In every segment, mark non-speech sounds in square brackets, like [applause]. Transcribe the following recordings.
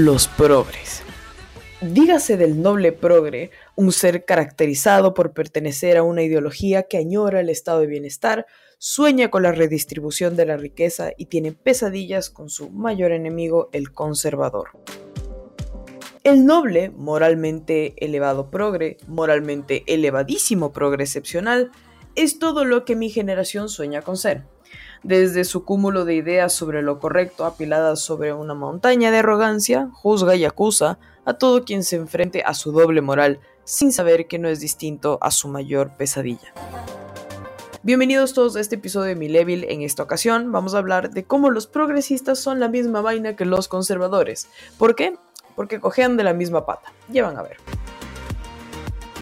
Los progres. Dígase del noble progre, un ser caracterizado por pertenecer a una ideología que añora el estado de bienestar, sueña con la redistribución de la riqueza y tiene pesadillas con su mayor enemigo, el conservador. El noble, moralmente elevado progre, moralmente elevadísimo progre excepcional, es todo lo que mi generación sueña con ser desde su cúmulo de ideas sobre lo correcto apiladas sobre una montaña de arrogancia, juzga y acusa a todo quien se enfrente a su doble moral, sin saber que no es distinto a su mayor pesadilla. Bienvenidos todos a este episodio de Mi Level. En esta ocasión vamos a hablar de cómo los progresistas son la misma vaina que los conservadores. ¿Por qué? Porque cojean de la misma pata. Ya van a ver.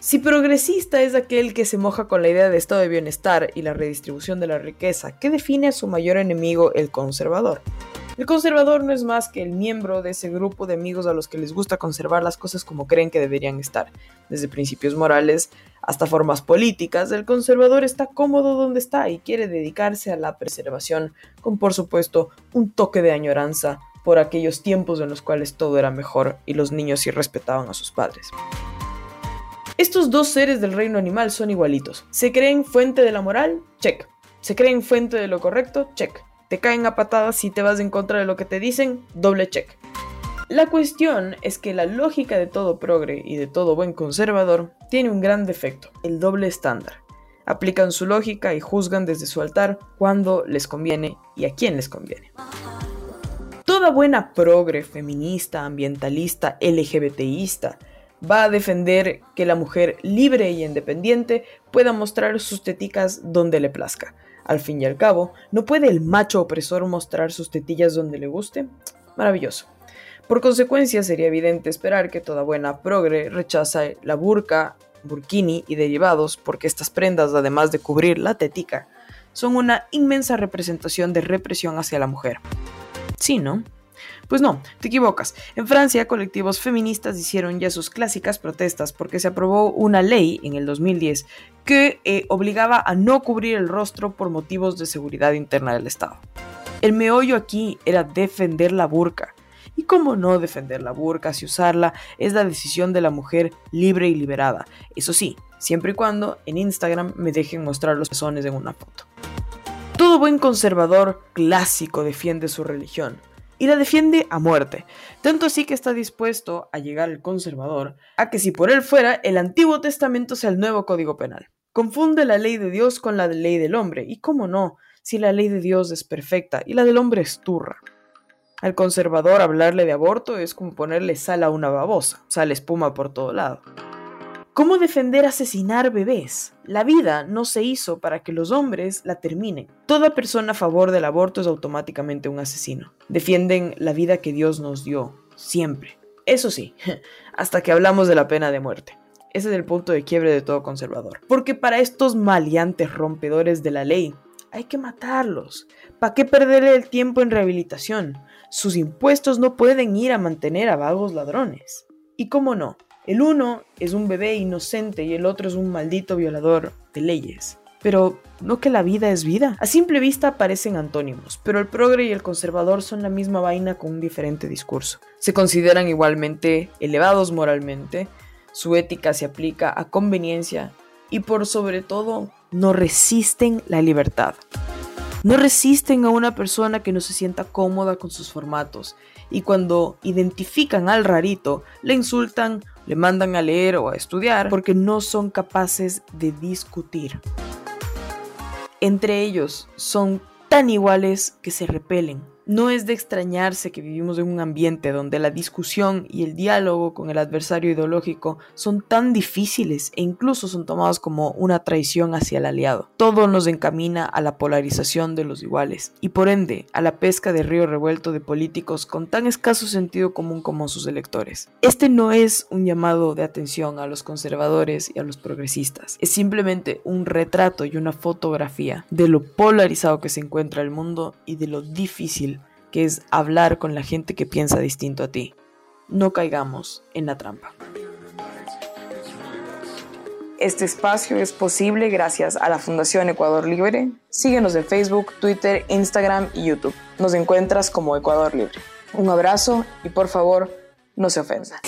Si progresista es aquel que se moja con la idea de estado de bienestar y la redistribución de la riqueza, ¿qué define a su mayor enemigo, el conservador? El conservador no es más que el miembro de ese grupo de amigos a los que les gusta conservar las cosas como creen que deberían estar. Desde principios morales hasta formas políticas, el conservador está cómodo donde está y quiere dedicarse a la preservación, con por supuesto un toque de añoranza por aquellos tiempos en los cuales todo era mejor y los niños sí respetaban a sus padres. Estos dos seres del reino animal son igualitos. ¿Se creen fuente de la moral? Check. ¿Se creen fuente de lo correcto? Check. ¿Te caen a patadas si te vas en contra de lo que te dicen? Doble check. La cuestión es que la lógica de todo progre y de todo buen conservador tiene un gran defecto, el doble estándar. Aplican su lógica y juzgan desde su altar cuando les conviene y a quién les conviene. Toda buena progre, feminista, ambientalista, LGBTista, va a defender que la mujer libre y independiente pueda mostrar sus teticas donde le plazca. Al fin y al cabo, ¿no puede el macho opresor mostrar sus tetillas donde le guste? Maravilloso. Por consecuencia, sería evidente esperar que toda buena progre rechace la burka, burkini y derivados, porque estas prendas, además de cubrir la tetica, son una inmensa representación de represión hacia la mujer. Sí, ¿no? Pues no, te equivocas. En Francia, colectivos feministas hicieron ya sus clásicas protestas porque se aprobó una ley en el 2010 que eh, obligaba a no cubrir el rostro por motivos de seguridad interna del Estado. El meollo aquí era defender la burka. ¿Y cómo no defender la burka si usarla es la decisión de la mujer libre y liberada? Eso sí, siempre y cuando en Instagram me dejen mostrar los pezones en una foto. Todo buen conservador clásico defiende su religión, y la defiende a muerte, tanto así que está dispuesto a llegar el conservador a que si por él fuera el Antiguo Testamento sea el nuevo Código Penal. Confunde la ley de Dios con la ley del hombre, y cómo no, si la ley de Dios es perfecta y la del hombre es turra. Al conservador hablarle de aborto es como ponerle sal a una babosa, sale espuma por todo lado. ¿Cómo defender asesinar bebés? La vida no se hizo para que los hombres la terminen. Toda persona a favor del aborto es automáticamente un asesino. Defienden la vida que Dios nos dio, siempre. Eso sí, [laughs] hasta que hablamos de la pena de muerte. Ese es el punto de quiebre de todo conservador. Porque para estos maleantes rompedores de la ley, hay que matarlos. ¿Para qué perder el tiempo en rehabilitación? Sus impuestos no pueden ir a mantener a vagos ladrones. Y cómo no, el uno es un bebé inocente y el otro es un maldito violador de leyes. Pero no que la vida es vida. A simple vista parecen antónimos, pero el progre y el conservador son la misma vaina con un diferente discurso. Se consideran igualmente elevados moralmente, su ética se aplica a conveniencia y por sobre todo no resisten la libertad. No resisten a una persona que no se sienta cómoda con sus formatos y cuando identifican al rarito le insultan le mandan a leer o a estudiar porque no son capaces de discutir. Entre ellos son tan iguales que se repelen. No es de extrañarse que vivimos en un ambiente donde la discusión y el diálogo con el adversario ideológico son tan difíciles e incluso son tomados como una traición hacia el aliado. Todo nos encamina a la polarización de los iguales y por ende a la pesca de río revuelto de políticos con tan escaso sentido común como sus electores. Este no es un llamado de atención a los conservadores y a los progresistas, es simplemente un retrato y una fotografía de lo polarizado que se encuentra el mundo y de lo difícil es hablar con la gente que piensa distinto a ti. No caigamos en la trampa. Este espacio es posible gracias a la Fundación Ecuador Libre. Síguenos en Facebook, Twitter, Instagram y YouTube. Nos encuentras como Ecuador Libre. Un abrazo y por favor, no se ofendan.